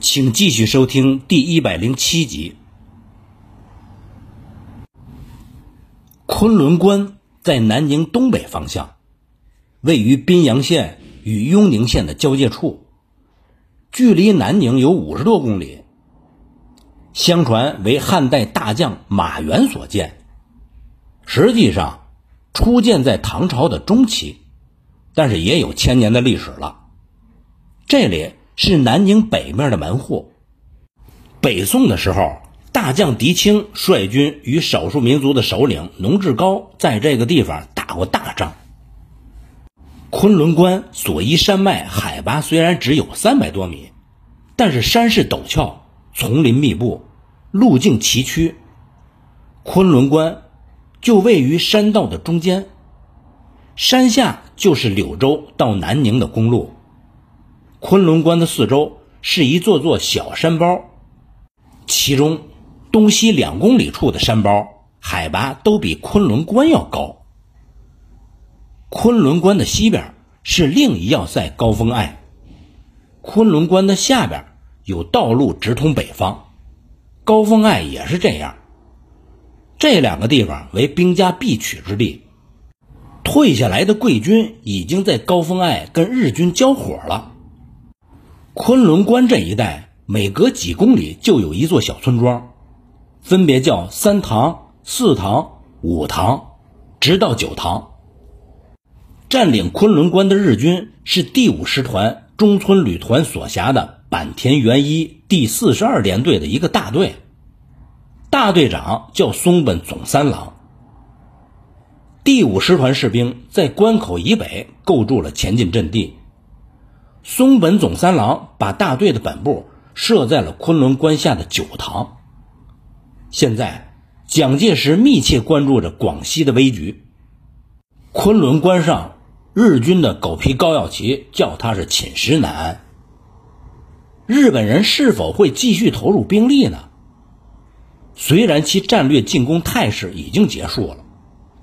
请继续收听第一百零七集。昆仑关在南宁东北方向，位于宾阳县与雍宁县的交界处，距离南宁有五十多公里。相传为汉代大将马援所建，实际上初建在唐朝的中期，但是也有千年的历史了。这里是南宁北面的门户。北宋的时候，大将狄青率军与少数民族的首领农志高在这个地方打过大仗。昆仑关左依山脉海拔虽然只有三百多米，但是山势陡峭。丛林密布，路径崎岖。昆仑关就位于山道的中间，山下就是柳州到南宁的公路。昆仑关的四周是一座座小山包，其中东西两公里处的山包海拔都比昆仑关要高。昆仑关的西边是另一要塞高峰隘，昆仑关的下边。有道路直通北方，高峰隘也是这样。这两个地方为兵家必取之地。退下来的贵军已经在高峰隘跟日军交火了。昆仑关这一带，每隔几公里就有一座小村庄，分别叫三塘、四塘、五塘，直到九塘。占领昆仑关的日军是第五师团中村旅团所辖的。坂田元一第四十二联队的一个大队，大队长叫松本总三郎。第五师团士兵在关口以北构筑了前进阵地。松本总三郎把大队的本部设在了昆仑关下的九塘。现在，蒋介石密切关注着广西的危局。昆仑关上，日军的狗皮膏药旗叫他是寝食难安。日本人是否会继续投入兵力呢？虽然其战略进攻态势已经结束了，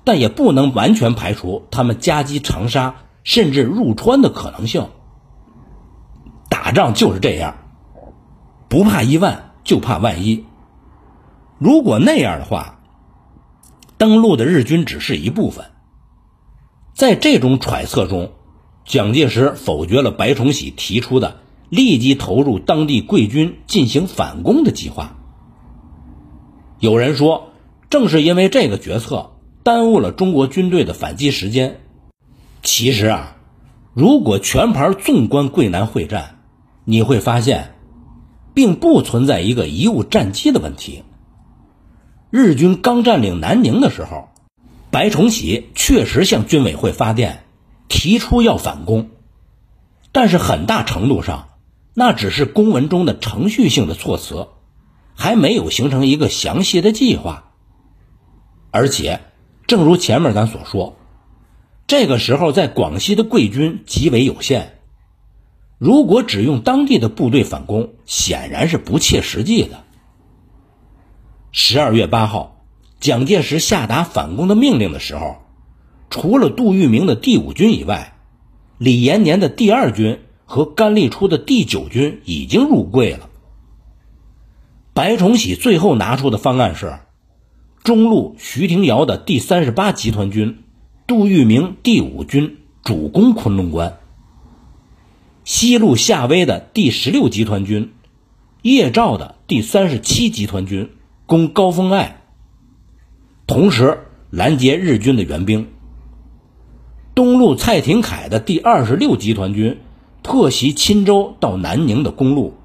但也不能完全排除他们夹击长沙甚至入川的可能性。打仗就是这样，不怕一万，就怕万一。如果那样的话，登陆的日军只是一部分。在这种揣测中，蒋介石否决了白崇禧提出的。立即投入当地贵军进行反攻的计划。有人说，正是因为这个决策耽误了中国军队的反击时间。其实啊，如果全盘纵观桂南会战，你会发现，并不存在一个贻误战机的问题。日军刚占领南宁的时候，白崇禧确实向军委会发电，提出要反攻，但是很大程度上。那只是公文中的程序性的措辞，还没有形成一个详细的计划。而且，正如前面咱所说，这个时候在广西的贵军极为有限，如果只用当地的部队反攻，显然是不切实际的。十二月八号，蒋介石下达反攻的命令的时候，除了杜聿明的第五军以外，李延年的第二军。和甘立初的第九军已经入桂了。白崇禧最后拿出的方案是：中路徐廷瑶的第三十八集团军、杜聿明第五军主攻昆仑关；西路夏威的第十六集团军、叶兆的第三十七集团军攻高峰隘，同时拦截日军的援兵。东路蔡廷锴的第二十六集团军。破袭钦州到南宁的公路，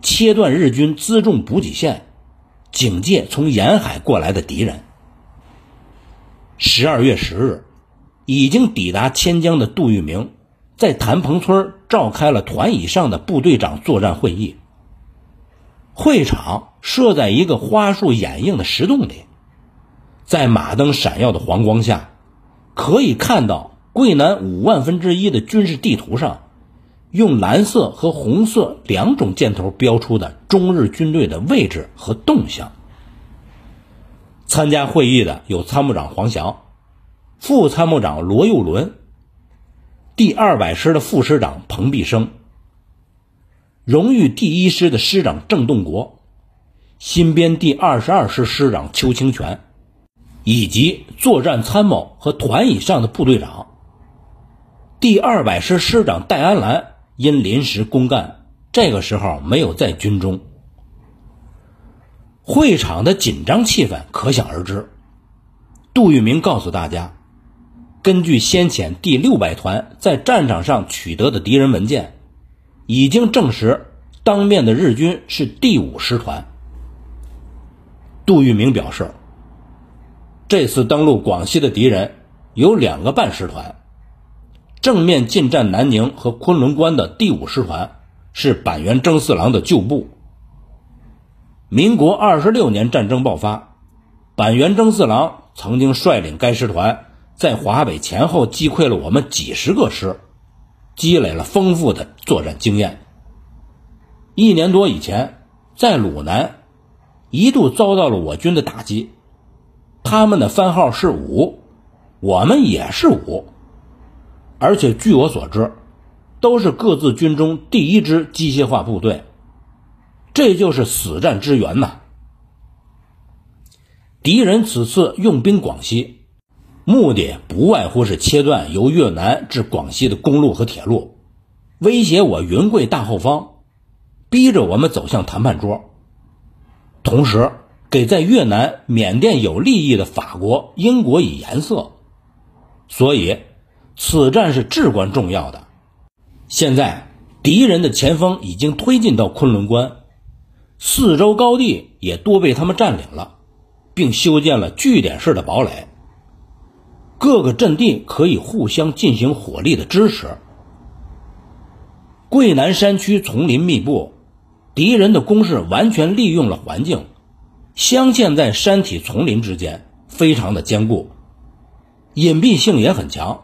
切断日军辎重补给线，警戒从沿海过来的敌人。十二月十日，已经抵达千江的杜聿明，在谭棚村召开了团以上的部队长作战会议。会场设在一个花树掩映的石洞里，在马灯闪耀的黄光下，可以看到桂南五万分之一的军事地图上。用蓝色和红色两种箭头标出的中日军队的位置和动向。参加会议的有参谋长黄翔、副参谋长罗佑伦、第二百师的副师长彭必生。荣誉第一师的师长郑洞国，新编第二十二师师长邱清泉，以及作战参谋和团以上的部队长。第二百师师长戴安澜因临时公干，这个时候没有在军中。会场的紧张气氛可想而知。杜聿明告诉大家，根据先遣第六百团在战场上取得的敌人文件，已经证实当面的日军是第五师团。杜聿明表示，这次登陆广西的敌人有两个半师团。正面进占南宁和昆仑关的第五师团是板垣征四郎的旧部。民国二十六年战争爆发，板垣征四郎曾经率领该师团在华北前后击溃了我们几十个师，积累了丰富的作战经验。一年多以前，在鲁南一度遭到了我军的打击，他们的番号是五，我们也是五。而且据我所知，都是各自军中第一支机械化部队，这就是死战之源呐。敌人此次用兵广西，目的不外乎是切断由越南至广西的公路和铁路，威胁我云贵大后方，逼着我们走向谈判桌，同时给在越南、缅甸有利益的法国、英国以颜色，所以。此战是至关重要的。现在敌人的前锋已经推进到昆仑关，四周高地也多被他们占领了，并修建了据点式的堡垒。各个阵地可以互相进行火力的支持。桂南山区丛林密布，敌人的攻势完全利用了环境，镶嵌在山体丛林之间，非常的坚固，隐蔽性也很强。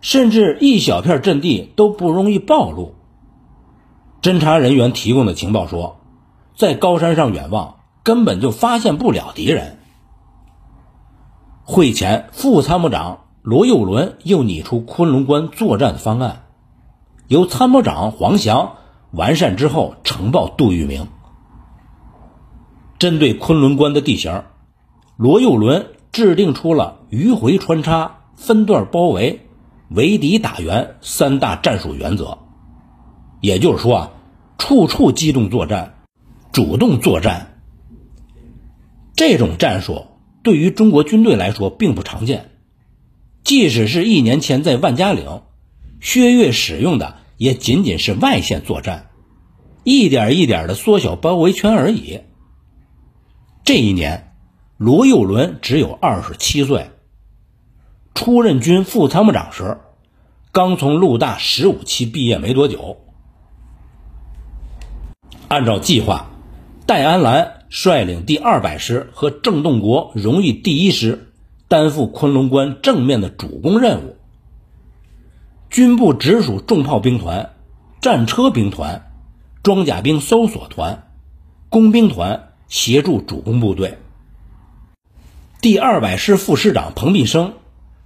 甚至一小片阵地都不容易暴露。侦查人员提供的情报说，在高山上远望，根本就发现不了敌人。会前，副参谋长罗佑伦又拟出昆仑关作战方案，由参谋长黄翔完善之后呈报杜聿明。针对昆仑关的地形，罗佑伦制定出了迂回穿插、分段包围。围敌打援三大战术原则，也就是说啊，处处机动作战，主动作战。这种战术对于中国军队来说并不常见，即使是一年前在万家岭，薛岳使用的也仅仅是外线作战，一点一点的缩小包围圈而已。这一年，罗佑伦只有二十七岁。出任军副参谋长时，刚从陆大十五期毕业没多久。按照计划，戴安澜率领第二百师和郑洞国荣誉第一师担负昆仑关正面的主攻任务。军部直属重炮兵团、战车兵团、装甲兵搜索团、工兵团协助主攻部队。第二百师副师长彭必生。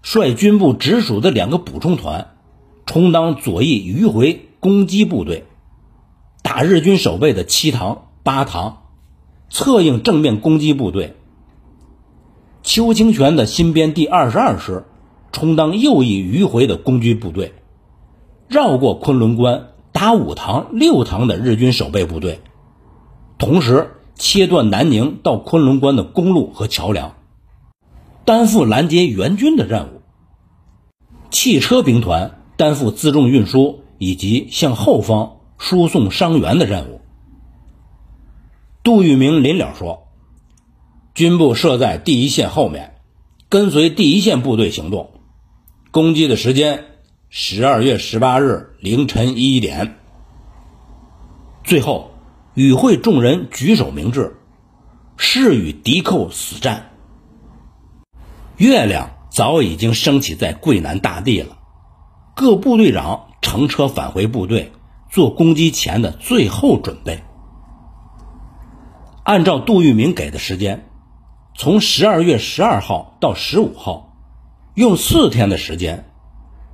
率军部直属的两个补充团，充当左翼迂回攻击部队，打日军守备的七塘、八塘，策应正面攻击部队。邱清泉的新编第二十二师，充当右翼迂回的攻击部队，绕过昆仑关，打五塘、六塘的日军守备部队，同时切断南宁到昆仑关的公路和桥梁。担负拦截援军的任务，汽车兵团担负辎重运输以及向后方输送伤员的任务。杜聿明临了说：“军部设在第一线后面，跟随第一线部队行动。攻击的时间：十二月十八日凌晨一点。”最后，与会众人举手明志，誓与敌寇死战。月亮早已经升起在桂南大地了，各部队长乘车返回部队，做攻击前的最后准备。按照杜聿明给的时间，从十二月十二号到十五号，用四天的时间，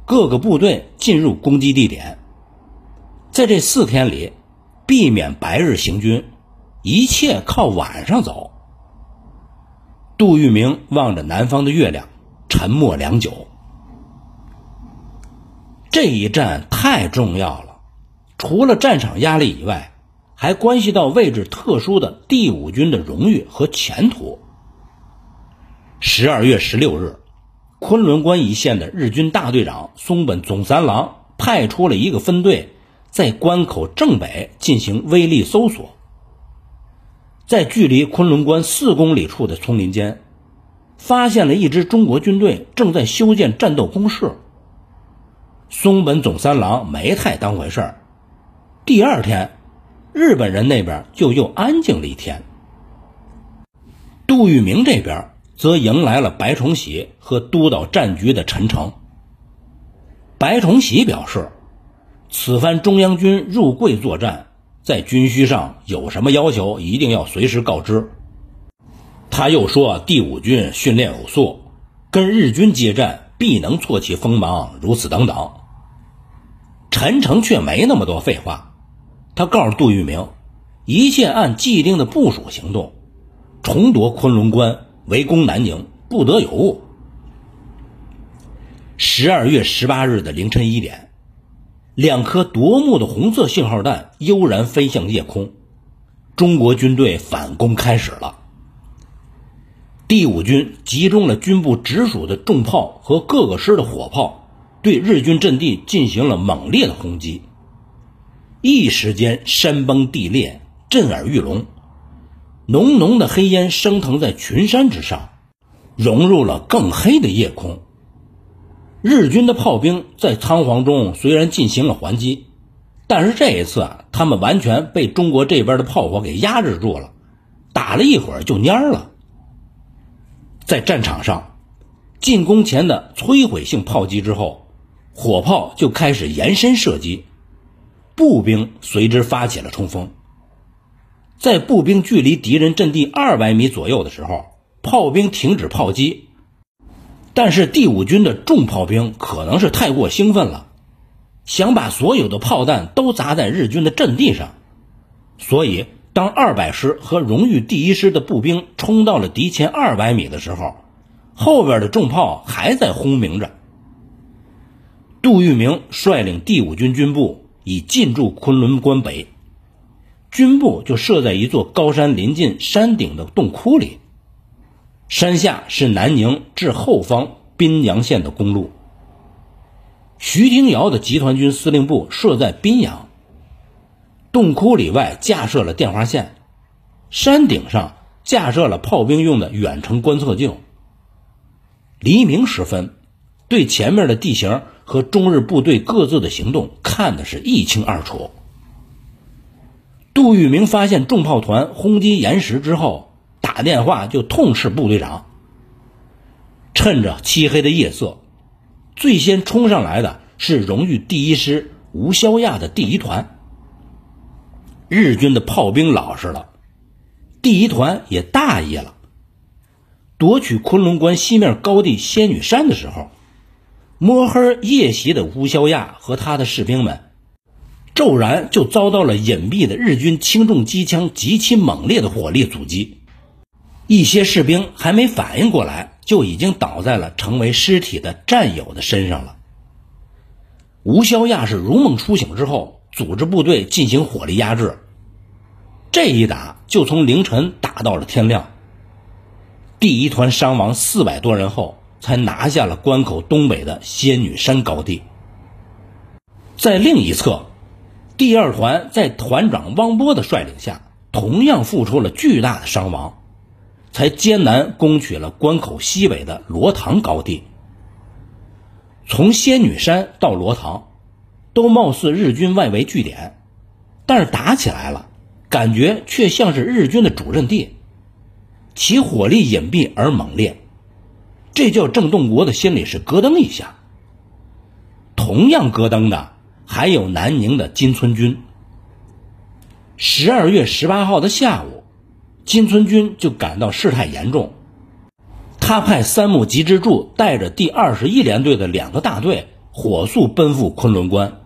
各个部队进入攻击地点。在这四天里，避免白日行军，一切靠晚上走。杜聿明望着南方的月亮，沉默良久。这一战太重要了，除了战场压力以外，还关系到位置特殊的第五军的荣誉和前途。十二月十六日，昆仑关一线的日军大队长松本总三郎派出了一个分队，在关口正北进行威力搜索。在距离昆仑关四公里处的丛林间。发现了一支中国军队正在修建战斗工事。松本总三郎没太当回事儿。第二天，日本人那边就又安静了一天。杜聿明这边则迎来了白崇禧和督导战局的陈诚。白崇禧表示，此番中央军入桂作战，在军需上有什么要求，一定要随时告知。他又说：“第五军训练有素，跟日军接战必能挫其锋芒。”如此等等。陈诚却没那么多废话，他告诉杜聿明，一切按既定的部署行动，重夺昆仑关，围攻南宁，不得有误。十二月十八日的凌晨一点，两颗夺目的红色信号弹悠然飞向夜空，中国军队反攻开始了。第五军集中了军部直属的重炮和各个师的火炮，对日军阵地进行了猛烈的轰击。一时间山崩地裂，震耳欲聋，浓浓的黑烟升腾在群山之上，融入了更黑的夜空。日军的炮兵在仓皇中虽然进行了还击，但是这一次啊，他们完全被中国这边的炮火给压制住了，打了一会儿就蔫了。在战场上，进攻前的摧毁性炮击之后，火炮就开始延伸射击，步兵随之发起了冲锋。在步兵距离敌人阵地二百米左右的时候，炮兵停止炮击。但是第五军的重炮兵可能是太过兴奋了，想把所有的炮弹都砸在日军的阵地上，所以。当二百师和荣誉第一师的步兵冲到了敌前二百米的时候，后边的重炮还在轰鸣着。杜聿明率领第五军军部已进驻昆仑关北，军部就设在一座高山临近山顶的洞窟里，山下是南宁至后方宾阳县的公路。徐廷瑶的集团军司令部设在宾阳。洞窟里外架设了电话线，山顶上架设了炮兵用的远程观测镜。黎明时分，对前面的地形和中日部队各自的行动看的是一清二楚。杜聿明发现重炮团轰击岩石之后，打电话就痛斥部队长。趁着漆黑的夜色，最先冲上来的是荣誉第一师吴肖亚的第一团。日军的炮兵老实了，第一团也大意了。夺取昆仑关西面高地仙女山的时候，摸黑夜袭的吴肖亚和他的士兵们，骤然就遭到了隐蔽的日军轻重机枪极其猛烈的火力阻击。一些士兵还没反应过来，就已经倒在了成为尸体的战友的身上了。吴肖亚是如梦初醒之后。组织部队进行火力压制，这一打就从凌晨打到了天亮。第一团伤亡四百多人后，才拿下了关口东北的仙女山高地。在另一侧，第二团在团长汪波的率领下，同样付出了巨大的伤亡，才艰难攻取了关口西北的罗塘高地。从仙女山到罗塘。都貌似日军外围据点，但是打起来了，感觉却像是日军的主阵地，其火力隐蔽而猛烈，这叫郑洞国的心里是咯噔一下。同样咯噔的还有南宁的金村军。十二月十八号的下午，金村军就感到事态严重，他派三木吉之助带着第二十一联队的两个大队火速奔赴昆仑关。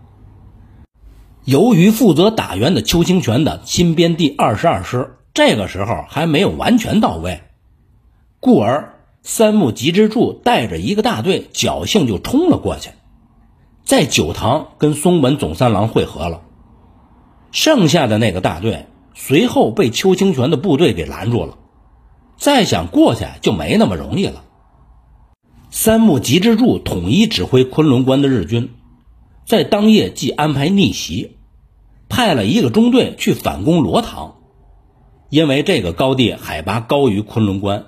由于负责打援的邱清泉的新编第二十二师这个时候还没有完全到位，故而三木吉之助带着一个大队侥幸就冲了过去，在九塘跟松本总三郎会合了。剩下的那个大队随后被邱清泉的部队给拦住了，再想过去就没那么容易了。三木吉之助统一指挥昆仑关的日军。在当夜即安排逆袭，派了一个中队去反攻罗塘，因为这个高地海拔高于昆仑关，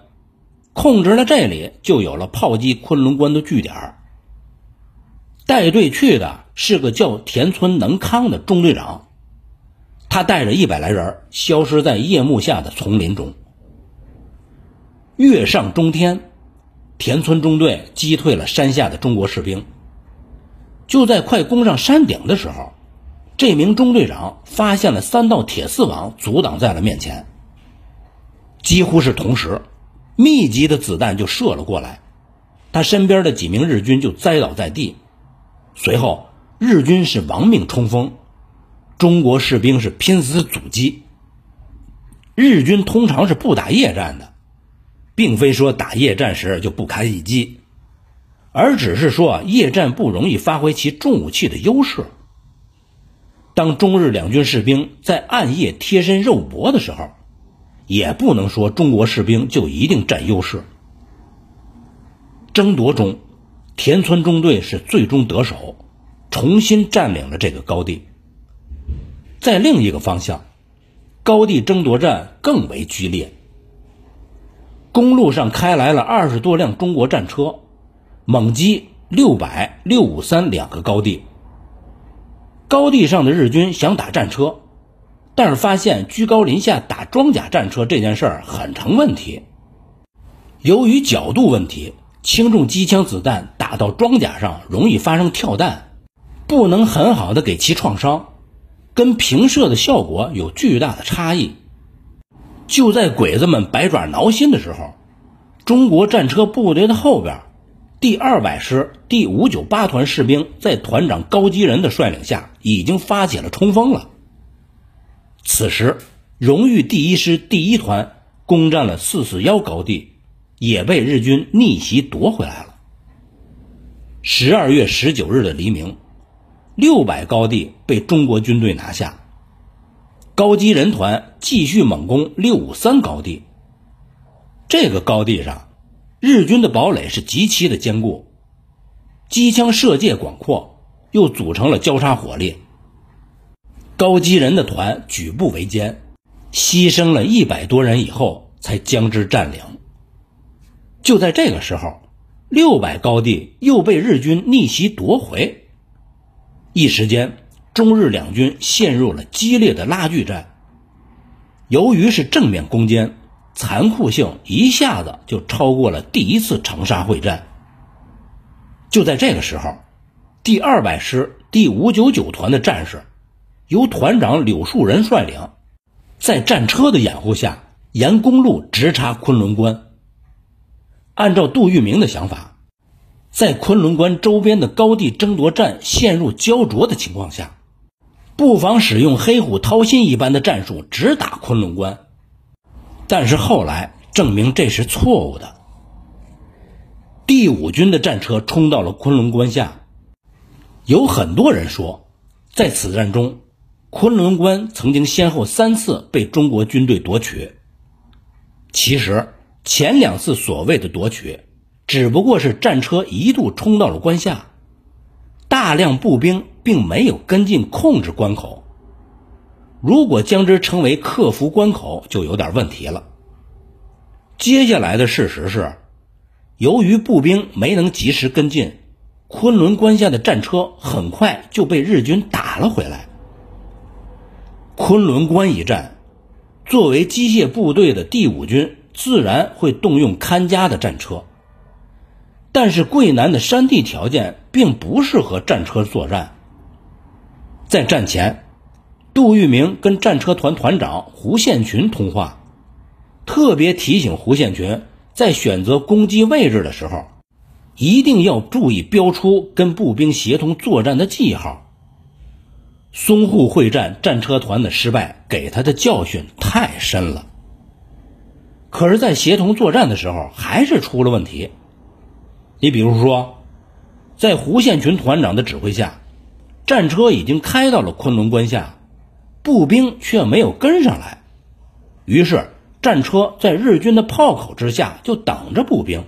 控制了这里，就有了炮击昆仑关的据点。带队去的是个叫田村能康的中队长，他带着一百来人消失在夜幕下的丛林中。月上中天，田村中队击退了山下的中国士兵。就在快攻上山顶的时候，这名中队长发现了三道铁丝网阻挡在了面前。几乎是同时，密集的子弹就射了过来，他身边的几名日军就栽倒在地。随后，日军是亡命冲锋，中国士兵是拼死阻击。日军通常是不打夜战的，并非说打夜战时就不堪一击。而只是说，夜战不容易发挥其重武器的优势。当中日两军士兵在暗夜贴身肉搏的时候，也不能说中国士兵就一定占优势。争夺中，田村中队是最终得手，重新占领了这个高地。在另一个方向，高地争夺战更为剧烈。公路上开来了二十多辆中国战车。猛击六百六五三两个高地，高地上的日军想打战车，但是发现居高临下打装甲战车这件事儿很成问题。由于角度问题，轻重机枪子弹打到装甲上容易发生跳弹，不能很好的给其创伤，跟平射的效果有巨大的差异。就在鬼子们百爪挠心的时候，中国战车部队的后边。第二百师第五九八团士兵在团长高基仁的率领下，已经发起了冲锋了。此时，荣誉第一师第一团攻占了四四幺高地，也被日军逆袭夺回来了。十二月十九日的黎明，六百高地被中国军队拿下，高基人团继续猛攻六五三高地。这个高地上。日军的堡垒是极其的坚固，机枪射界广阔，又组成了交叉火力。高基人的团举步维艰，牺牲了一百多人以后，才将之占领。就在这个时候，六百高地又被日军逆袭夺回，一时间，中日两军陷入了激烈的拉锯战。由于是正面攻坚。残酷性一下子就超过了第一次长沙会战。就在这个时候，第二百师第五九九团的战士，由团长柳树人率领，在战车的掩护下，沿公路直插昆仑关。按照杜聿明的想法，在昆仑关周边的高地争夺战陷入焦灼的情况下，不妨使用黑虎掏心一般的战术，直打昆仑关。但是后来证明这是错误的。第五军的战车冲到了昆仑关下，有很多人说，在此战中，昆仑关曾经先后三次被中国军队夺取。其实前两次所谓的夺取，只不过是战车一度冲到了关下，大量步兵并没有跟进控制关口。如果将之称为克服关口，就有点问题了。接下来的事实是，由于步兵没能及时跟进，昆仑关下的战车很快就被日军打了回来。昆仑关一战，作为机械部队的第五军自然会动用看家的战车，但是桂南的山地条件并不适合战车作战，在战前。杜聿明跟战车团团长胡宪群通话，特别提醒胡宪群在选择攻击位置的时候，一定要注意标出跟步兵协同作战的记号。淞沪会战战车团的失败给他的教训太深了。可是，在协同作战的时候，还是出了问题。你比如说，在胡宪群团长的指挥下，战车已经开到了昆仑关下，步兵却没有跟上来。于是，战车在日军的炮口之下就等着步兵，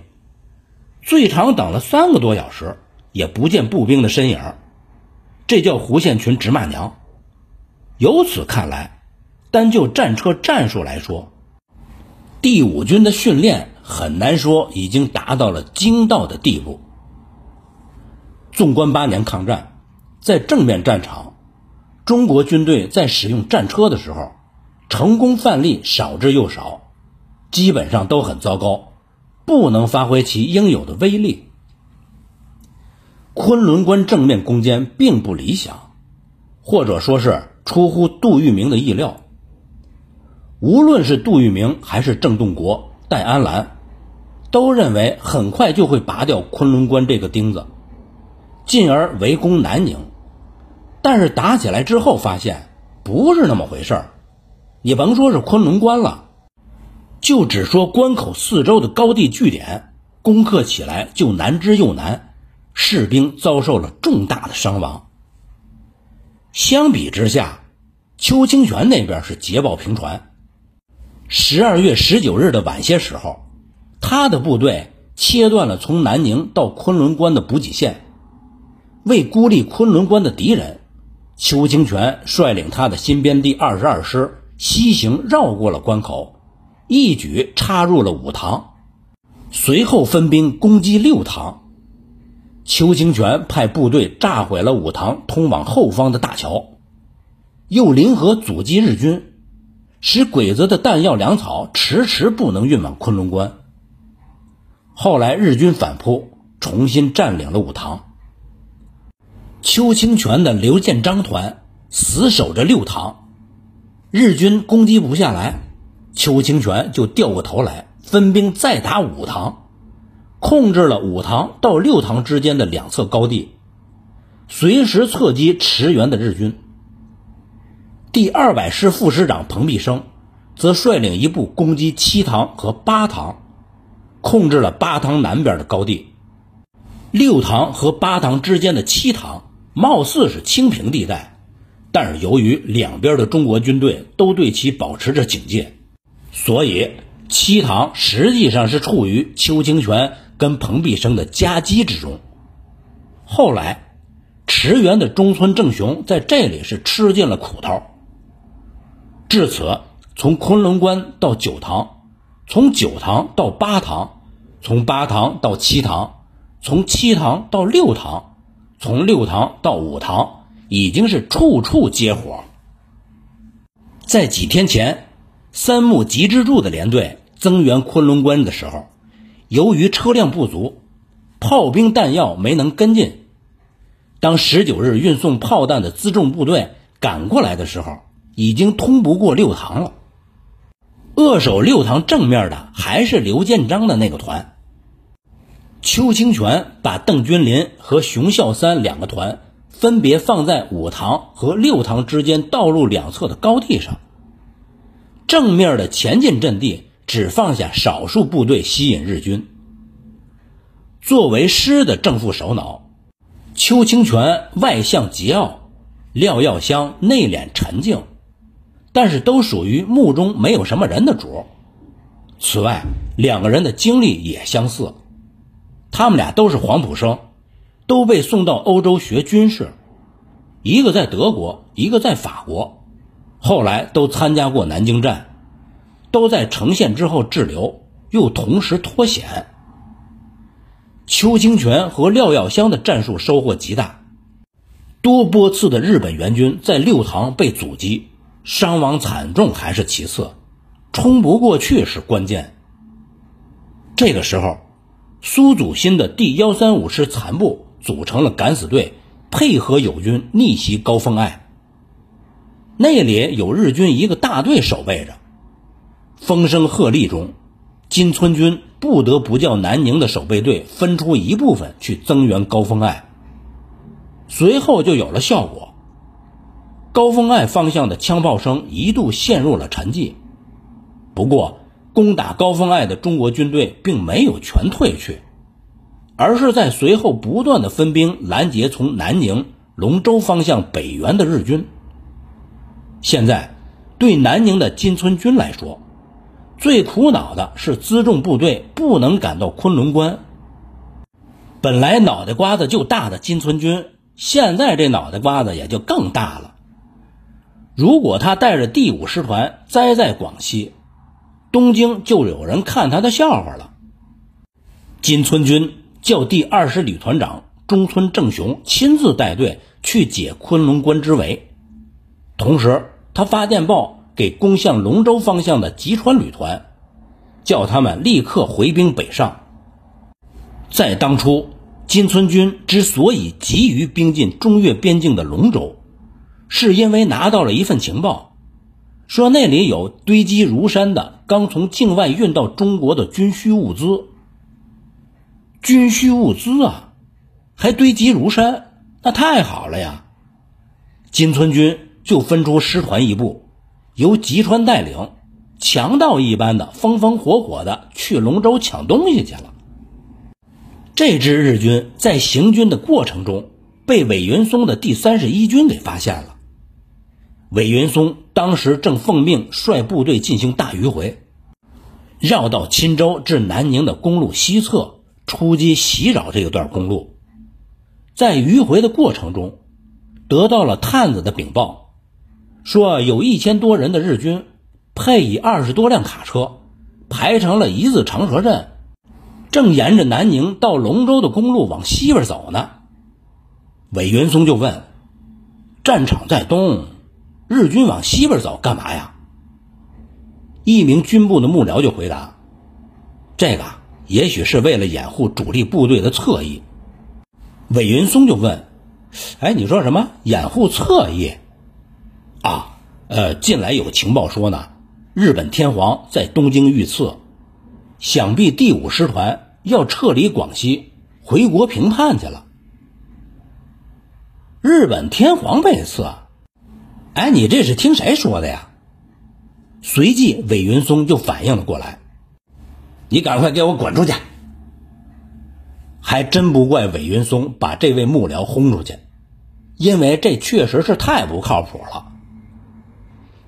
最长等了三个多小时，也不见步兵的身影。这叫胡宪群直骂娘。由此看来，单就战车战术来说，第五军的训练。很难说已经达到了精到的地步。纵观八年抗战，在正面战场，中国军队在使用战车的时候，成功范例少之又少，基本上都很糟糕，不能发挥其应有的威力。昆仑关正面攻坚并不理想，或者说是出乎杜聿明的意料。无论是杜聿明还是郑洞国、戴安澜。都认为很快就会拔掉昆仑关这个钉子，进而围攻南宁。但是打起来之后发现不是那么回事儿。你甭说是昆仑关了，就只说关口四周的高地据点，攻克起来就难之又难，士兵遭受了重大的伤亡。相比之下，邱清泉那边是捷报频传。十二月十九日的晚些时候。他的部队切断了从南宁到昆仑关的补给线，为孤立昆仑关的敌人，邱清泉率领他的新编第二十二师西行，绕过了关口，一举插入了五塘，随后分兵攻击六塘。邱清泉派部队炸毁了五塘通往后方的大桥，又临河阻击日军，使鬼子的弹药粮草迟迟不能运往昆仑关。后来日军反扑，重新占领了五塘。邱清泉的刘建章团死守着六塘，日军攻击不下来，邱清泉就掉过头来分兵再打五塘，控制了五塘到六塘之间的两侧高地，随时侧击驰援的日军。第二百师副师长彭必生则率领一部攻击七塘和八塘。控制了八塘南边的高地，六塘和八塘之间的七塘貌似是清平地带，但是由于两边的中国军队都对其保持着警戒，所以七塘实际上是处于邱清泉跟彭必生的夹击之中。后来，驰援的中村正雄在这里是吃尽了苦头。至此，从昆仑关到九塘，从九塘到八塘。从八塘到七塘，从七塘到六塘，从六塘到五塘，已经是处处接火。在几天前，三木吉之助的连队增援昆仑关的时候，由于车辆不足，炮兵弹药没能跟进。当十九日运送炮弹的辎重部队赶过来的时候，已经通不过六塘了。扼守六塘正面的还是刘建章的那个团。邱清泉把邓君林和熊孝三两个团分别放在五塘和六塘之间道路两侧的高地上，正面的前进阵地只放下少数部队吸引日军。作为师的正副首脑，邱清泉外向桀骜，廖耀湘内敛沉静。但是都属于墓中没有什么人的主。此外，两个人的经历也相似，他们俩都是黄埔生，都被送到欧洲学军事，一个在德国，一个在法国，后来都参加过南京战，都在呈现之后滞留，又同时脱险。邱清泉和廖耀湘的战术收获极大，多波次的日本援军在六塘被阻击。伤亡惨重还是其次，冲不过去是关键。这个时候，苏祖新的第幺三五师残部组成了敢死队，配合友军逆袭高峰隘。那里有日军一个大队守备着，风声鹤唳中，金村军不得不叫南宁的守备队分出一部分去增援高峰隘。随后就有了效果。高峰隘方向的枪炮声一度陷入了沉寂。不过，攻打高峰隘的中国军队并没有全退去，而是在随后不断的分兵拦截从南宁、龙州方向北援的日军。现在，对南宁的金村军来说，最苦恼的是辎重部队不能赶到昆仑关。本来脑袋瓜子就大的金村军，现在这脑袋瓜子也就更大了。如果他带着第五师团栽在广西，东京就有人看他的笑话了。金村军叫第二师旅团长中村正雄亲自带队去解昆仑关之围，同时他发电报给攻向龙州方向的吉川旅团，叫他们立刻回兵北上。在当初，金村军之所以急于兵进中越边境的龙州，是因为拿到了一份情报。说那里有堆积如山的刚从境外运到中国的军需物资，军需物资啊，还堆积如山，那太好了呀！金村军就分出师团一部，由吉川带领，强盗一般的风风火火的去龙州抢东西去了。这支日军在行军的过程中，被韦云松的第三十一军给发现了。韦云松当时正奉命率部队进行大迂回，绕到钦州至南宁的公路西侧，出击袭扰这一段公路。在迂回的过程中，得到了探子的禀报，说有一千多人的日军，配以二十多辆卡车，排成了一字长蛇阵，正沿着南宁到龙州的公路往西边走呢。韦云松就问：“战场在东。”日军往西边走干嘛呀？一名军部的幕僚就回答：“这个也许是为了掩护主力部队的侧翼。”韦云松就问：“哎，你说什么？掩护侧翼？啊？呃，近来有情报说呢，日本天皇在东京遇刺，想必第五师团要撤离广西，回国平叛去了。日本天皇被刺？”哎，你这是听谁说的呀？随即，韦云松就反应了过来，你赶快给我滚出去！还真不怪韦云松把这位幕僚轰出去，因为这确实是太不靠谱了。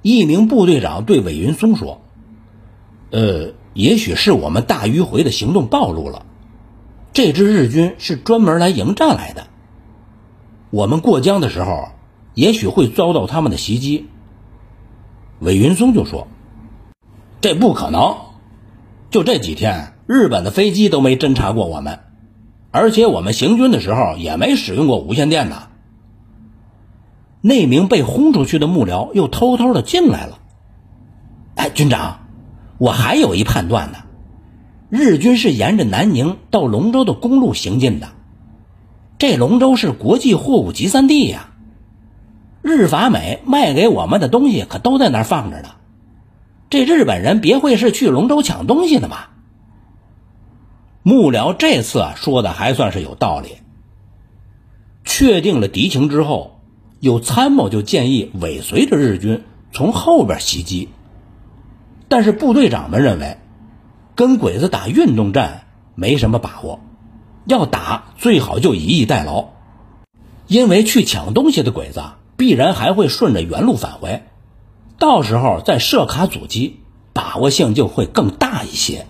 一名部队长对韦云松说：“呃，也许是我们大迂回的行动暴露了，这支日军是专门来迎战来的。我们过江的时候。”也许会遭到他们的袭击。韦云松就说：“这不可能，就这几天，日本的飞机都没侦察过我们，而且我们行军的时候也没使用过无线电呢。”那名被轰出去的幕僚又偷偷的进来了。哎，军长，我还有一判断呢，日军是沿着南宁到龙州的公路行进的，这龙州是国际货物集散地呀。日法美卖给我们的东西可都在那儿放着呢，这日本人别会是去龙州抢东西的吧？幕僚这次说的还算是有道理。确定了敌情之后，有参谋就建议尾随着日军从后边袭击，但是部队长们认为，跟鬼子打运动战没什么把握，要打最好就以逸待劳，因为去抢东西的鬼子。必然还会顺着原路返回，到时候再设卡阻击，把握性就会更大一些。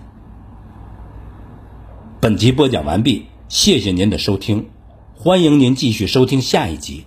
本集播讲完毕，谢谢您的收听，欢迎您继续收听下一集。